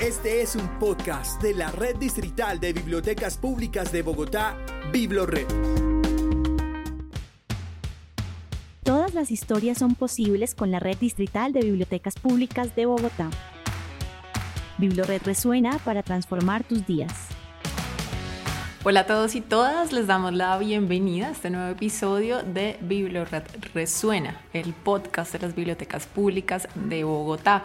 Este es un podcast de la Red Distrital de Bibliotecas Públicas de Bogotá, BibloRed. Todas las historias son posibles con la Red Distrital de Bibliotecas Públicas de Bogotá. BibloRed resuena para transformar tus días. Hola a todos y todas, les damos la bienvenida a este nuevo episodio de BibloRed Resuena, el podcast de las bibliotecas públicas de Bogotá.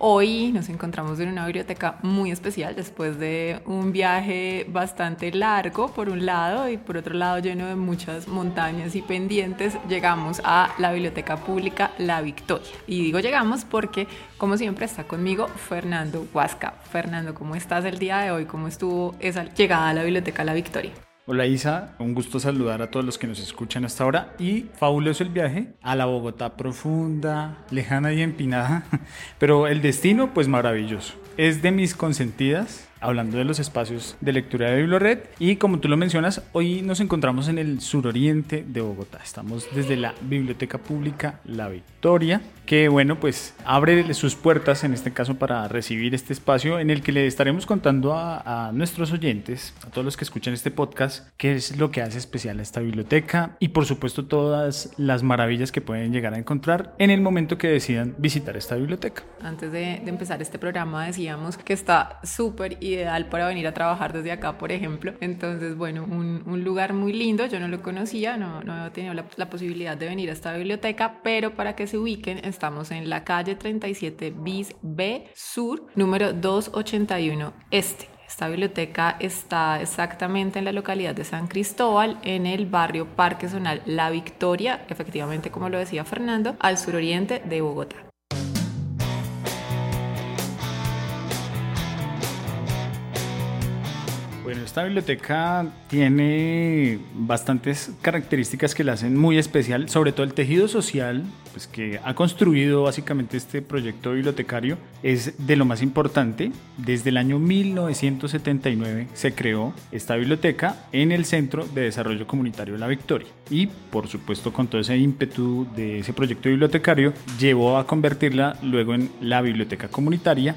Hoy nos encontramos en una biblioteca muy especial después de un viaje bastante largo por un lado y por otro lado lleno de muchas montañas y pendientes. Llegamos a la biblioteca pública La Victoria. Y digo llegamos porque como siempre está conmigo Fernando Huasca. Fernando, ¿cómo estás el día de hoy? ¿Cómo estuvo esa llegada a la biblioteca La Victoria? Hola Isa, un gusto saludar a todos los que nos escuchan hasta ahora y fabuloso el viaje a la Bogotá profunda, lejana y empinada, pero el destino pues maravilloso. Es de mis consentidas hablando de los espacios de lectura de BibloRed. Y como tú lo mencionas, hoy nos encontramos en el suroriente de Bogotá. Estamos desde la Biblioteca Pública La Victoria, que bueno, pues abre sus puertas en este caso para recibir este espacio en el que le estaremos contando a, a nuestros oyentes, a todos los que escuchan este podcast, qué es lo que hace especial a esta biblioteca y por supuesto todas las maravillas que pueden llegar a encontrar en el momento que decidan visitar esta biblioteca. Antes de, de empezar este programa decíamos que está súper ideal para venir a trabajar desde acá, por ejemplo. Entonces, bueno, un, un lugar muy lindo, yo no lo conocía, no, no he tenido la, la, posibilidad de venir a esta biblioteca, pero para que se ubiquen, estamos en la calle 37 bis B Sur, número 281 Este. Esta biblioteca está exactamente en la localidad de San Cristóbal, en el barrio Parque Zonal La Victoria, efectivamente como lo decía Fernando, al suroriente de Bogotá. Esta biblioteca tiene bastantes características que la hacen muy especial, sobre todo el tejido social pues, que ha construido básicamente este proyecto bibliotecario es de lo más importante. Desde el año 1979 se creó esta biblioteca en el Centro de Desarrollo Comunitario de La Victoria y por supuesto con todo ese ímpetu de ese proyecto bibliotecario llevó a convertirla luego en la biblioteca comunitaria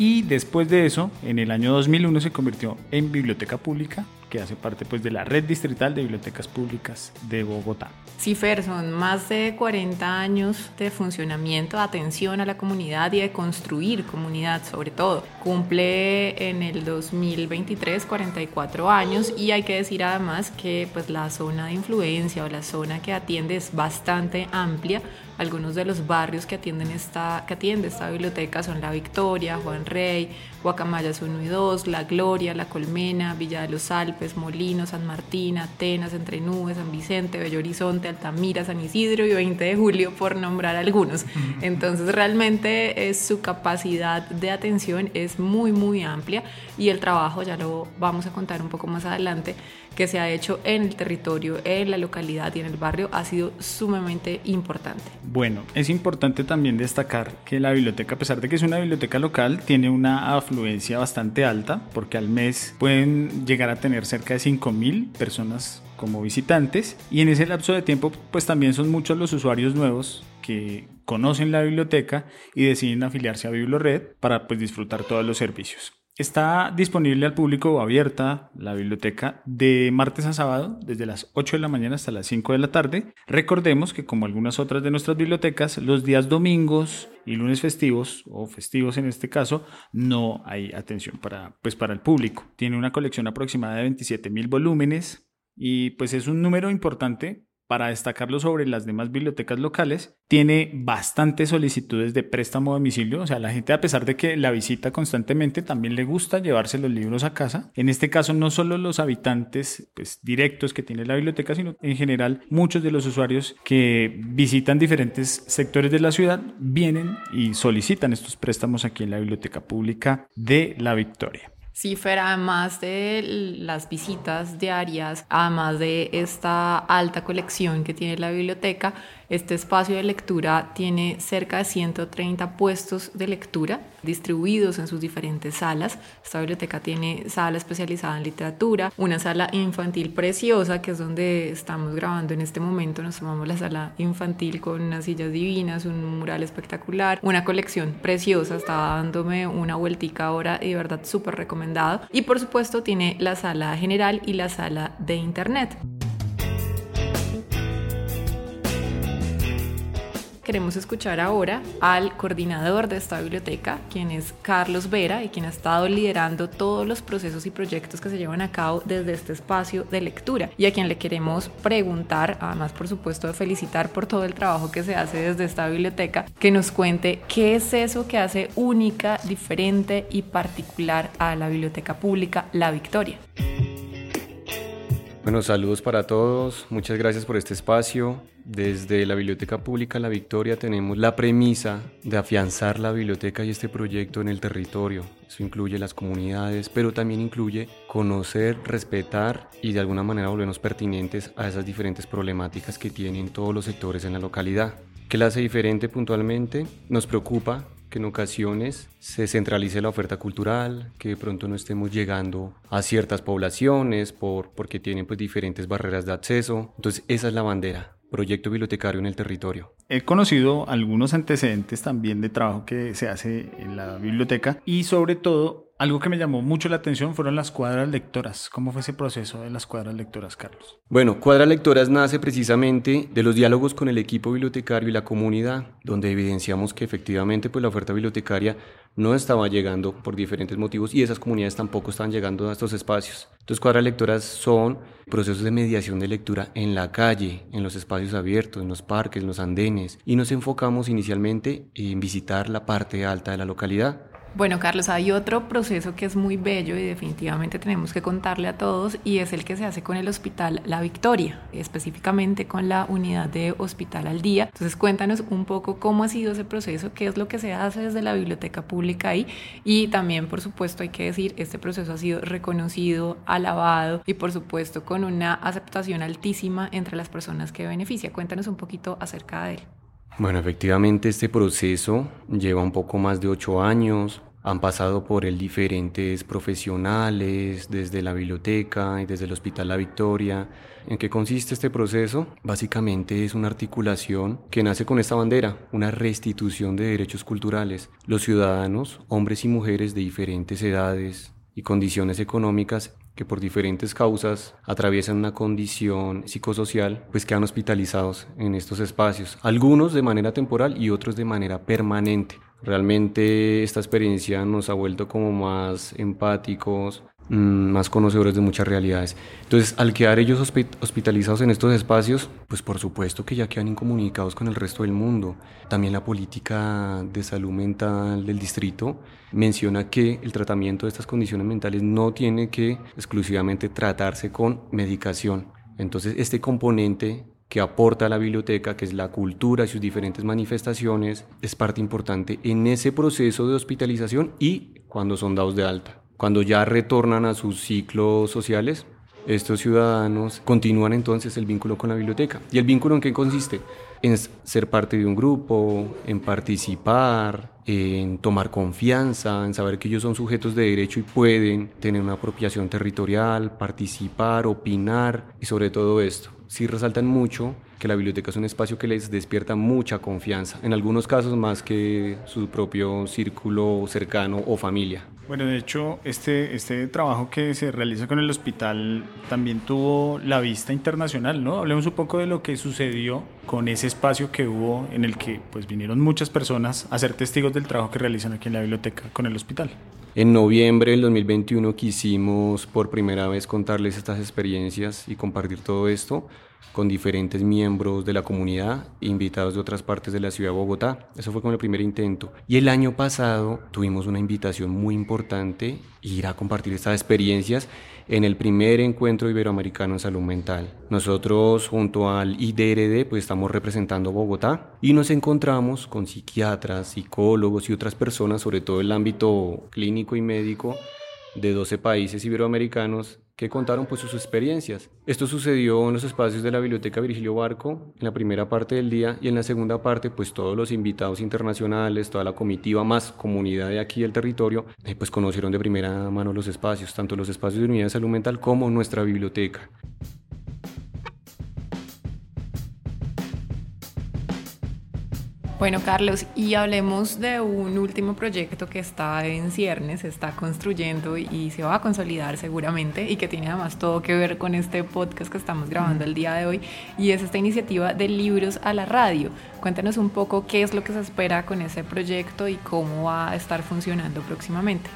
y después de eso, en el año 2001 se convirtió en biblioteca pública, que hace parte pues de la red distrital de bibliotecas públicas de Bogotá. Sí, Fer, son más de 40 años de funcionamiento, de atención a la comunidad y de construir comunidad sobre todo. Cumple en el 2023 44 años y hay que decir además que pues la zona de influencia o la zona que atiende es bastante amplia algunos de los barrios que, atienden esta, que atiende esta biblioteca son La Victoria, Juan Rey, Guacamayas 1 y 2, La Gloria, La Colmena, Villa de los Alpes, Molino, San Martín, Atenas, Entre Nubes, San Vicente, Bello Horizonte, Altamira, San Isidro y 20 de julio, por nombrar algunos. Entonces realmente es, su capacidad de atención es muy, muy amplia y el trabajo, ya lo vamos a contar un poco más adelante, que se ha hecho en el territorio, en la localidad y en el barrio ha sido sumamente importante. Bueno, es importante también destacar que la biblioteca, a pesar de que es una biblioteca local, tiene una afluencia bastante alta, porque al mes pueden llegar a tener cerca de 5.000 personas como visitantes y en ese lapso de tiempo pues también son muchos los usuarios nuevos que conocen la biblioteca y deciden afiliarse a BibloRed para pues disfrutar todos los servicios. Está disponible al público abierta la biblioteca de martes a sábado, desde las 8 de la mañana hasta las 5 de la tarde. Recordemos que como algunas otras de nuestras bibliotecas, los días domingos y lunes festivos, o festivos en este caso, no hay atención para, pues para el público. Tiene una colección aproximada de 27 mil volúmenes y pues es un número importante para destacarlo sobre las demás bibliotecas locales, tiene bastantes solicitudes de préstamo a domicilio, o sea, la gente a pesar de que la visita constantemente, también le gusta llevarse los libros a casa. En este caso, no solo los habitantes pues, directos que tiene la biblioteca, sino en general muchos de los usuarios que visitan diferentes sectores de la ciudad vienen y solicitan estos préstamos aquí en la Biblioteca Pública de La Victoria. Cifer, además de las visitas diarias, además de esta alta colección que tiene la biblioteca, este espacio de lectura tiene cerca de 130 puestos de lectura distribuidos en sus diferentes salas. Esta biblioteca tiene sala especializada en literatura, una sala infantil preciosa, que es donde estamos grabando en este momento. Nos tomamos la sala infantil con unas sillas divinas, un mural espectacular, una colección preciosa. Estaba dándome una vueltica ahora y de verdad súper recomendado. Y por supuesto tiene la sala general y la sala de internet. Queremos escuchar ahora al coordinador de esta biblioteca, quien es Carlos Vera y quien ha estado liderando todos los procesos y proyectos que se llevan a cabo desde este espacio de lectura y a quien le queremos preguntar, además por supuesto de felicitar por todo el trabajo que se hace desde esta biblioteca, que nos cuente qué es eso que hace única, diferente y particular a la biblioteca pública La Victoria. Bueno, saludos para todos, muchas gracias por este espacio. Desde la Biblioteca Pública La Victoria tenemos la premisa de afianzar la biblioteca y este proyecto en el territorio. Eso incluye las comunidades, pero también incluye conocer, respetar y de alguna manera volvernos pertinentes a esas diferentes problemáticas que tienen todos los sectores en la localidad. ¿Qué la hace diferente puntualmente? Nos preocupa que en ocasiones se centralice la oferta cultural, que de pronto no estemos llegando a ciertas poblaciones por, porque tienen pues diferentes barreras de acceso. Entonces esa es la bandera, proyecto bibliotecario en el territorio. He conocido algunos antecedentes también de trabajo que se hace en la biblioteca y sobre todo algo que me llamó mucho la atención fueron las cuadras lectoras. ¿Cómo fue ese proceso de las cuadras lectoras, Carlos? Bueno, Cuadras Lectoras nace precisamente de los diálogos con el equipo bibliotecario y la comunidad, donde evidenciamos que efectivamente pues, la oferta bibliotecaria no estaba llegando por diferentes motivos y esas comunidades tampoco estaban llegando a estos espacios. Entonces, Cuadras Lectoras son procesos de mediación de lectura en la calle, en los espacios abiertos, en los parques, en los andenes, y nos enfocamos inicialmente en visitar la parte alta de la localidad bueno, Carlos, hay otro proceso que es muy bello y definitivamente tenemos que contarle a todos y es el que se hace con el Hospital La Victoria, específicamente con la unidad de Hospital al Día. Entonces, cuéntanos un poco cómo ha sido ese proceso, qué es lo que se hace desde la biblioteca pública ahí y también, por supuesto, hay que decir, este proceso ha sido reconocido, alabado y, por supuesto, con una aceptación altísima entre las personas que beneficia. Cuéntanos un poquito acerca de él. Bueno, efectivamente este proceso lleva un poco más de ocho años. Han pasado por él diferentes profesionales, desde la biblioteca y desde el Hospital La Victoria. ¿En qué consiste este proceso? Básicamente es una articulación que nace con esta bandera, una restitución de derechos culturales. Los ciudadanos, hombres y mujeres de diferentes edades y condiciones económicas, que por diferentes causas atraviesan una condición psicosocial, pues quedan hospitalizados en estos espacios, algunos de manera temporal y otros de manera permanente. Realmente esta experiencia nos ha vuelto como más empáticos, más conocedores de muchas realidades. Entonces, al quedar ellos hospitalizados en estos espacios, pues por supuesto que ya quedan incomunicados con el resto del mundo. También la política de salud mental del distrito menciona que el tratamiento de estas condiciones mentales no tiene que exclusivamente tratarse con medicación. Entonces, este componente que aporta a la biblioteca, que es la cultura y sus diferentes manifestaciones, es parte importante en ese proceso de hospitalización y cuando son dados de alta. Cuando ya retornan a sus ciclos sociales, estos ciudadanos continúan entonces el vínculo con la biblioteca. ¿Y el vínculo en qué consiste? En ser parte de un grupo, en participar, en tomar confianza, en saber que ellos son sujetos de derecho y pueden tener una apropiación territorial, participar, opinar y sobre todo esto. Sí resaltan mucho que la biblioteca es un espacio que les despierta mucha confianza, en algunos casos más que su propio círculo cercano o familia. Bueno, de hecho, este, este trabajo que se realiza con el hospital también tuvo la vista internacional, ¿no? Hablemos un poco de lo que sucedió con ese espacio que hubo en el que pues vinieron muchas personas a ser testigos del trabajo que realizan aquí en la biblioteca con el hospital. En noviembre del 2021 quisimos por primera vez contarles estas experiencias y compartir todo esto con diferentes miembros de la comunidad, invitados de otras partes de la ciudad de Bogotá. Eso fue como el primer intento. Y el año pasado tuvimos una invitación muy importante, ir a compartir estas experiencias en el primer encuentro iberoamericano en salud mental. Nosotros junto al IDRD pues estamos representando Bogotá y nos encontramos con psiquiatras, psicólogos y otras personas, sobre todo el ámbito clínico y médico, de 12 países iberoamericanos que contaron pues sus experiencias. Esto sucedió en los espacios de la Biblioteca Virgilio Barco en la primera parte del día y en la segunda parte pues todos los invitados internacionales, toda la comitiva más comunidad de aquí del territorio eh, pues conocieron de primera mano los espacios, tanto los espacios de unidad de salud mental como nuestra biblioteca. Bueno, Carlos, y hablemos de un último proyecto que está en ciernes, se está construyendo y se va a consolidar seguramente y que tiene además todo que ver con este podcast que estamos grabando el día de hoy y es esta iniciativa de libros a la radio. Cuéntanos un poco qué es lo que se espera con ese proyecto y cómo va a estar funcionando próximamente.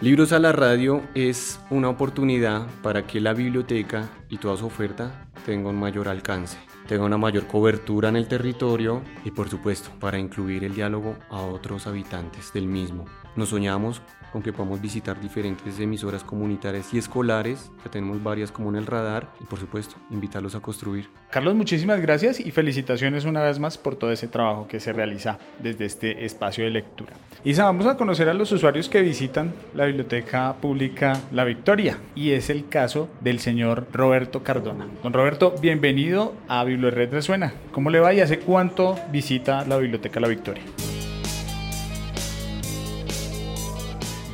Libros a la radio es una oportunidad para que la biblioteca y toda su oferta tenga un mayor alcance tenga una mayor cobertura en el territorio y por supuesto para incluir el diálogo a otros habitantes del mismo. Nos soñamos con que podamos visitar diferentes emisoras comunitarias y escolares, que tenemos varias como en el radar, y por supuesto, invitarlos a construir. Carlos, muchísimas gracias y felicitaciones una vez más por todo ese trabajo que se realiza desde este espacio de lectura. Isa, vamos a conocer a los usuarios que visitan la Biblioteca Pública La Victoria, y es el caso del señor Roberto Cardona. Don Roberto, bienvenido a Bibliored Resuena. ¿Cómo le va y hace cuánto visita la Biblioteca La Victoria?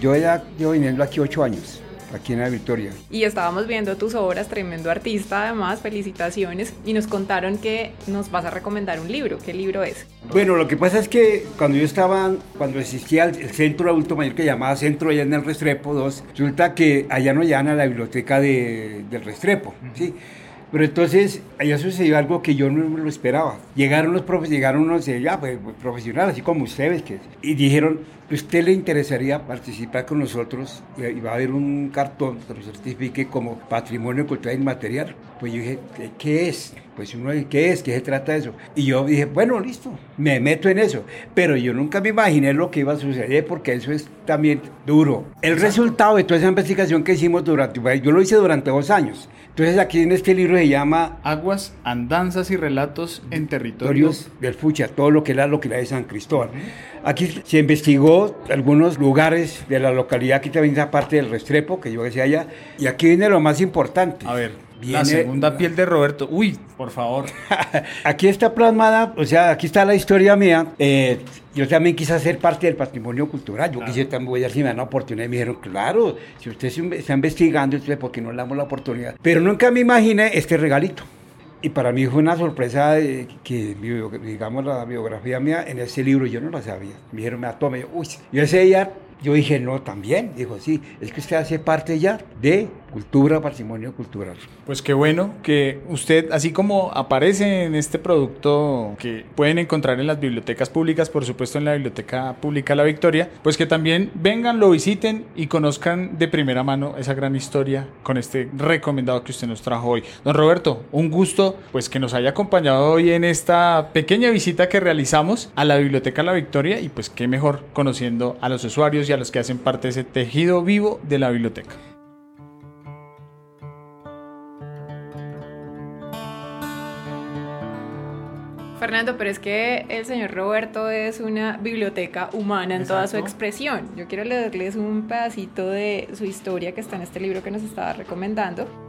Yo ya llevo viniendo aquí ocho años, aquí en la Victoria. Y estábamos viendo tus obras, tremendo artista además, felicitaciones, y nos contaron que nos vas a recomendar un libro. ¿Qué libro es? Bueno, lo que pasa es que cuando yo estaba, cuando existía el, centro de adulto mayor que llamaba Centro allá en el Restrepo 2, resulta que allá no llegan a la biblioteca de, del Restrepo, ¿sí? Pero entonces allá sucedió algo que yo no lo esperaba. Llegaron los profes, llegaron unos ya, pues, pues, profesionales, así como ustedes, que, y dijeron, ¿usted le interesaría participar con nosotros? Y va a haber un cartón que lo certifique como patrimonio cultural inmaterial. Pues yo dije, ¿qué es? Pues uno dice, ¿qué es? ¿Qué se trata de eso? Y yo dije, bueno, listo, me meto en eso. Pero yo nunca me imaginé lo que iba a suceder porque eso es también duro. El resultado de toda esa investigación que hicimos durante, yo lo hice durante dos años. Entonces aquí en este libro se llama Aguas, Andanzas y Relatos en Territorios del Fucha, todo lo que era lo que era de San Cristóbal. Aquí se investigó algunos lugares de la localidad, aquí también esa parte del Restrepo, que yo decía allá, y aquí viene lo más importante. A ver, la segunda piel de Roberto. Uy, por favor. aquí está plasmada, o sea, aquí está la historia mía. Eh, yo también quise ser parte del patrimonio cultural. Yo quise también, voy a si me dan una oportunidad. Y me dijeron, claro, si usted está investigando, ¿por qué no le damos la oportunidad? Pero nunca me imaginé este regalito. Y para mí fue una sorpresa que, digamos, la biografía mía en ese libro yo no la sabía. Me dijeron, me tome, uy, yo ese día, yo dije, no, también. Dijo, sí, es que usted hace parte ya de cultura, patrimonio cultural. Pues qué bueno que usted, así como aparece en este producto que pueden encontrar en las bibliotecas públicas, por supuesto en la Biblioteca Pública La Victoria, pues que también vengan, lo visiten y conozcan de primera mano esa gran historia con este recomendado que usted nos trajo hoy. Don Roberto, un gusto pues que nos haya acompañado hoy en esta pequeña visita que realizamos a la Biblioteca La Victoria y pues qué mejor conociendo a los usuarios y a los que hacen parte de ese tejido vivo de la biblioteca. Fernando, pero es que el señor Roberto es una biblioteca humana en toda su expresión. Yo quiero leerles un pedacito de su historia que está en este libro que nos estaba recomendando.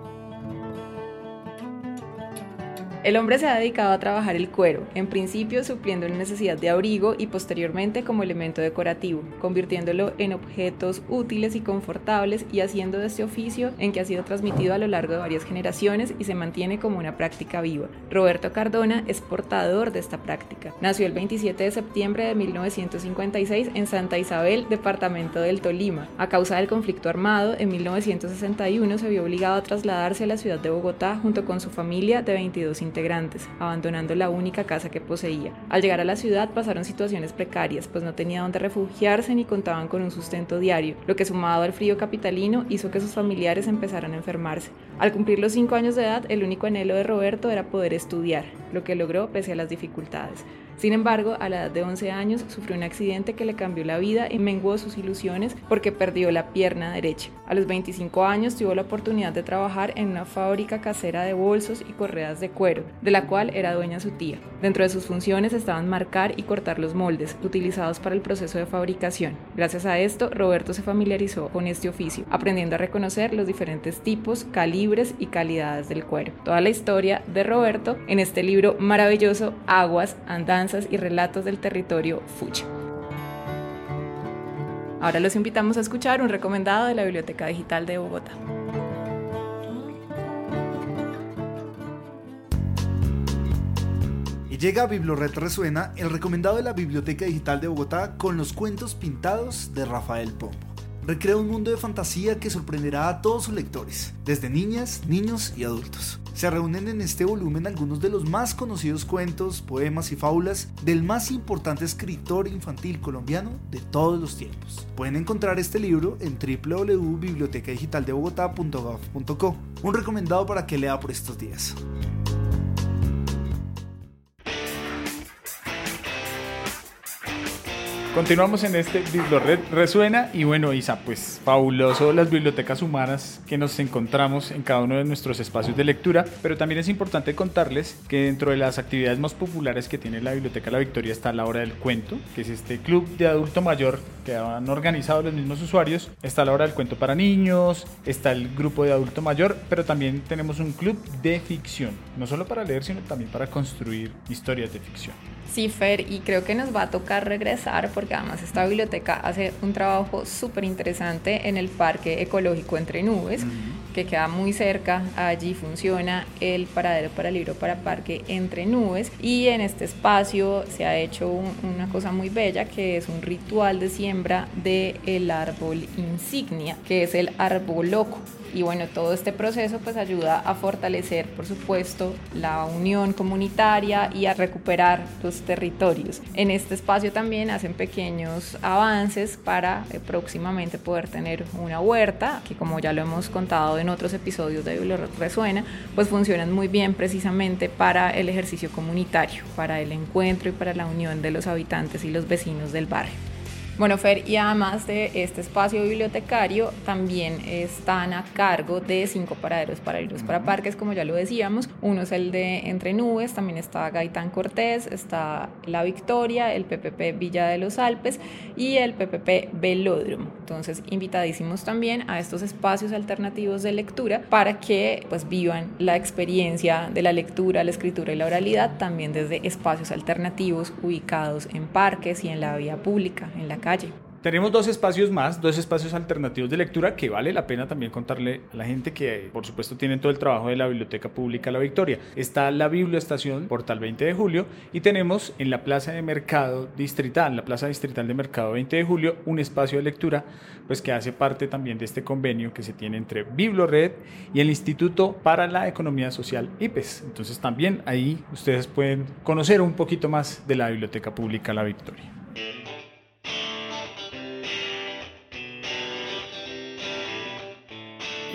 El hombre se ha dedicado a trabajar el cuero, en principio supliendo la necesidad de abrigo y posteriormente como elemento decorativo, convirtiéndolo en objetos útiles y confortables y haciendo de este oficio en que ha sido transmitido a lo largo de varias generaciones y se mantiene como una práctica viva. Roberto Cardona es portador de esta práctica. Nació el 27 de septiembre de 1956 en Santa Isabel, departamento del Tolima. A causa del conflicto armado, en 1961 se vio obligado a trasladarse a la ciudad de Bogotá junto con su familia de 22 integrantes, abandonando la única casa que poseía. Al llegar a la ciudad pasaron situaciones precarias, pues no tenía dónde refugiarse ni contaban con un sustento diario, lo que sumado al frío capitalino hizo que sus familiares empezaran a enfermarse. Al cumplir los cinco años de edad, el único anhelo de Roberto era poder estudiar, lo que logró pese a las dificultades. Sin embargo, a la edad de 11 años sufrió un accidente que le cambió la vida y menguó sus ilusiones porque perdió la pierna derecha. A los 25 años tuvo la oportunidad de trabajar en una fábrica casera de bolsos y correas de cuero, de la cual era dueña su tía. Dentro de sus funciones estaban marcar y cortar los moldes utilizados para el proceso de fabricación. Gracias a esto, Roberto se familiarizó con este oficio, aprendiendo a reconocer los diferentes tipos, calibres y calidades del cuero. Toda la historia de Roberto en este libro maravilloso, Aguas, Andanzas y Relatos del Territorio Fucha. Ahora los invitamos a escuchar un recomendado de la Biblioteca Digital de Bogotá. Y llega a Biblored Resuena el recomendado de la Biblioteca Digital de Bogotá con los cuentos pintados de Rafael Pombo. Recrea un mundo de fantasía que sorprenderá a todos sus lectores, desde niñas, niños y adultos se reúnen en este volumen algunos de los más conocidos cuentos, poemas y fábulas del más importante escritor infantil colombiano de todos los tiempos. Pueden encontrar este libro en www.bibliotecadigitaldebogotá.gov.co, un recomendado para que lea por estos días. Continuamos en este Biblored Resuena y bueno, Isa, pues fabuloso las bibliotecas humanas que nos encontramos en cada uno de nuestros espacios de lectura, pero también es importante contarles que dentro de las actividades más populares que tiene la Biblioteca La Victoria está la hora del cuento, que es este club de adulto mayor que han organizado los mismos usuarios. Está la hora del cuento para niños, está el grupo de adulto mayor, pero también tenemos un club de ficción, no solo para leer, sino también para construir historias de ficción. Sí, Fer, y creo que nos va a tocar regresar porque además esta biblioteca hace un trabajo súper interesante en el Parque Ecológico Entre Nubes, que queda muy cerca. Allí funciona el paradero para libro para Parque Entre Nubes y en este espacio se ha hecho una cosa muy bella que es un ritual de siembra del árbol insignia, que es el arboloco y bueno, todo este proceso pues ayuda a fortalecer, por supuesto, la unión comunitaria y a recuperar los territorios. En este espacio también hacen pequeños avances para eh, próximamente poder tener una huerta, que como ya lo hemos contado en otros episodios de Biblia Resuena, pues funcionan muy bien precisamente para el ejercicio comunitario, para el encuentro y para la unión de los habitantes y los vecinos del barrio. Bueno, Fer, y además de este espacio bibliotecario, también están a cargo de cinco paraderos para libros para parques, como ya lo decíamos. Uno es el de Entre Nubes, también está Gaitán Cortés, está La Victoria, el PPP Villa de los Alpes y el PPP Velódromo. Entonces, invitadísimos también a estos espacios alternativos de lectura para que pues vivan la experiencia de la lectura, la escritura y la oralidad también desde espacios alternativos ubicados en parques y en la vía pública, en la calle tenemos dos espacios más, dos espacios alternativos de lectura que vale la pena también contarle a la gente que por supuesto tienen todo el trabajo de la Biblioteca Pública La Victoria. Está la Biblioestación Portal 20 de Julio y tenemos en la Plaza de Mercado Distrital, la Plaza Distrital de Mercado 20 de Julio, un espacio de lectura pues que hace parte también de este convenio que se tiene entre Biblored y el Instituto para la Economía Social IPES. Entonces también ahí ustedes pueden conocer un poquito más de la Biblioteca Pública La Victoria.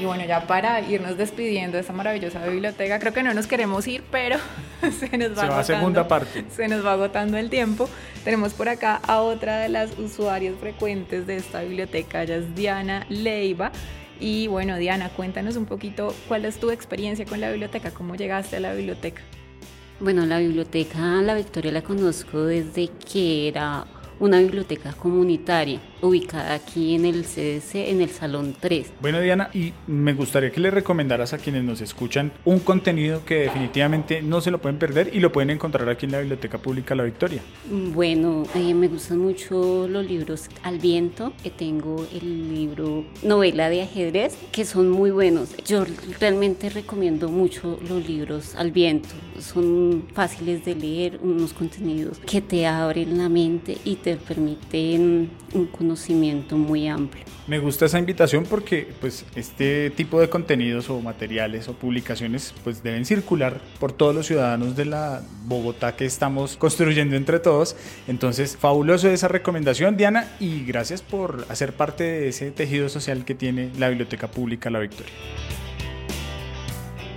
Y bueno, ya para irnos despidiendo de esta maravillosa biblioteca, creo que no nos queremos ir, pero se nos va, se agotando, segunda parte. Se nos va agotando el tiempo. Tenemos por acá a otra de las usuarias frecuentes de esta biblioteca, ella es Diana Leiva. Y bueno, Diana, cuéntanos un poquito cuál es tu experiencia con la biblioteca, cómo llegaste a la biblioteca. Bueno, la biblioteca La Victoria la conozco desde que era una biblioteca comunitaria ubicada aquí en el CDC, en el Salón 3. Bueno, Diana, y me gustaría que le recomendaras a quienes nos escuchan un contenido que definitivamente no se lo pueden perder y lo pueden encontrar aquí en la Biblioteca Pública La Victoria. Bueno, eh, me gustan mucho los libros al viento, que tengo el libro novela de ajedrez, que son muy buenos. Yo realmente recomiendo mucho los libros al viento, son fáciles de leer, unos contenidos que te abren la mente y te permiten un conocimiento muy amplio. Me gusta esa invitación porque pues este tipo de contenidos o materiales o publicaciones pues deben circular por todos los ciudadanos de la Bogotá que estamos construyendo entre todos. Entonces, fabuloso esa recomendación, Diana, y gracias por hacer parte de ese tejido social que tiene la Biblioteca Pública La Victoria.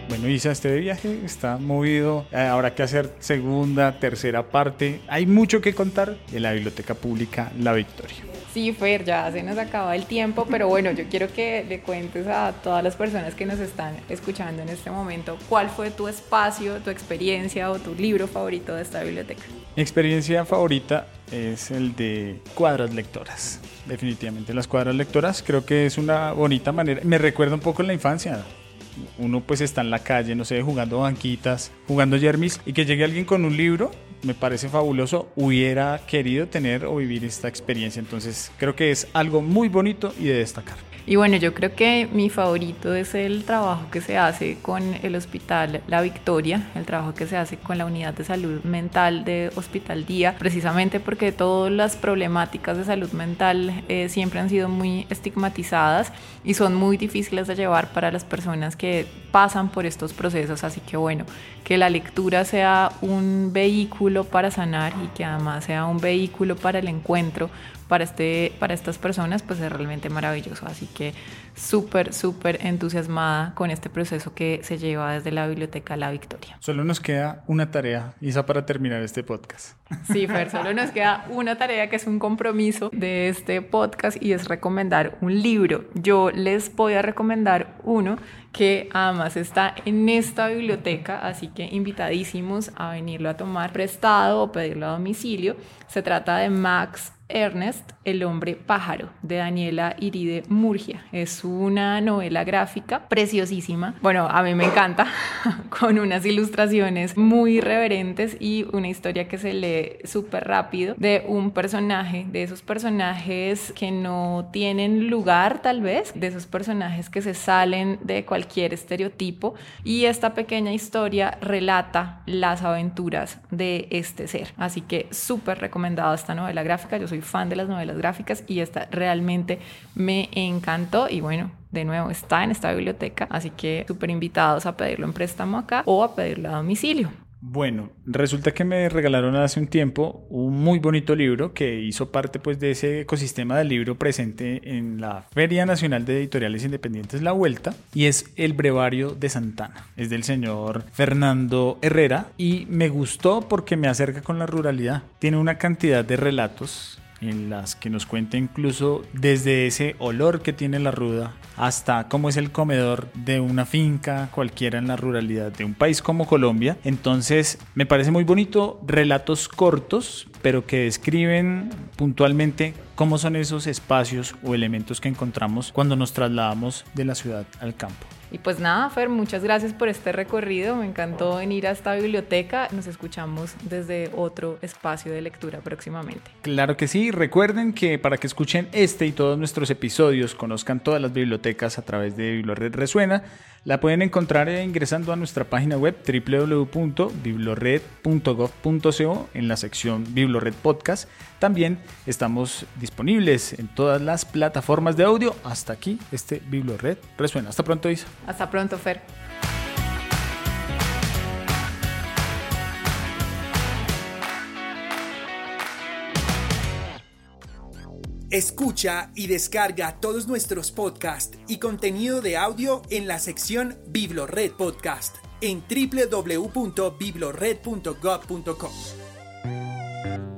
Bueno, Isa, este viaje está movido. Eh, habrá que hacer segunda, tercera parte. Hay mucho que contar de la Biblioteca Pública La Victoria. Sí, Fer, ya se nos acaba el tiempo, pero bueno, yo quiero que le cuentes a todas las personas que nos están escuchando en este momento cuál fue tu espacio, tu experiencia o tu libro favorito de esta biblioteca. Mi experiencia favorita es el de cuadras lectoras. Definitivamente las cuadras lectoras creo que es una bonita manera. Me recuerda un poco en la infancia uno pues está en la calle, no sé, jugando banquitas, jugando yermis y que llegue alguien con un libro, me parece fabuloso. Hubiera querido tener o vivir esta experiencia, entonces creo que es algo muy bonito y de destacar. Y bueno, yo creo que mi favorito es el trabajo que se hace con el Hospital La Victoria, el trabajo que se hace con la Unidad de Salud Mental de Hospital Día, precisamente porque todas las problemáticas de salud mental eh, siempre han sido muy estigmatizadas y son muy difíciles de llevar para las personas que pasan por estos procesos. Así que bueno, que la lectura sea un vehículo para sanar y que además sea un vehículo para el encuentro para, este, para estas personas, pues es realmente maravilloso. Así que súper, súper entusiasmada con este proceso que se lleva desde la Biblioteca La Victoria. Solo nos queda una tarea, Isa, para terminar este podcast. Sí, Fer, solo nos queda una tarea que es un compromiso de este podcast y es recomendar un libro. Yo les voy a recomendar uno que además está en esta biblioteca, así que invitadísimos a venirlo a tomar prestado o pedirlo a domicilio. Se trata de Max Ernest, El hombre pájaro, de Daniela Iride Murgia. Es una novela gráfica preciosísima. Bueno, a mí me encanta, con unas ilustraciones muy reverentes y una historia que se lee súper rápido de un personaje, de esos personajes que no tienen lugar tal vez, de esos personajes que se salen de cualquier estereotipo y esta pequeña historia relata las aventuras de este ser. Así que súper recomendado esta novela gráfica. Yo soy fan de las novelas gráficas y esta realmente me encantó y bueno, de nuevo está en esta biblioteca, así que súper invitados a pedirlo en préstamo acá o a pedirlo a domicilio. Bueno, resulta que me regalaron hace un tiempo un muy bonito libro que hizo parte pues de ese ecosistema del libro presente en la Feria Nacional de Editoriales Independientes La Vuelta y es El Brevario de Santana. Es del señor Fernando Herrera y me gustó porque me acerca con la ruralidad. Tiene una cantidad de relatos en las que nos cuenta incluso desde ese olor que tiene la ruda hasta cómo es el comedor de una finca cualquiera en la ruralidad de un país como Colombia. Entonces me parece muy bonito, relatos cortos, pero que describen puntualmente cómo son esos espacios o elementos que encontramos cuando nos trasladamos de la ciudad al campo. Y pues nada, Fer, muchas gracias por este recorrido. Me encantó venir a esta biblioteca. Nos escuchamos desde otro espacio de lectura próximamente. Claro que sí. Recuerden que para que escuchen este y todos nuestros episodios, conozcan todas las bibliotecas a través de Biblored Resuena, la pueden encontrar ingresando a nuestra página web www.biblored.gov.co en la sección Biblored Podcast. También estamos disponibles en todas las plataformas de audio. Hasta aquí este Biblored resuena. Hasta pronto, Isa. Hasta pronto, Fer. Escucha y descarga todos nuestros podcasts y contenido de audio en la sección Biblored Podcast en www.biblored.gov.com.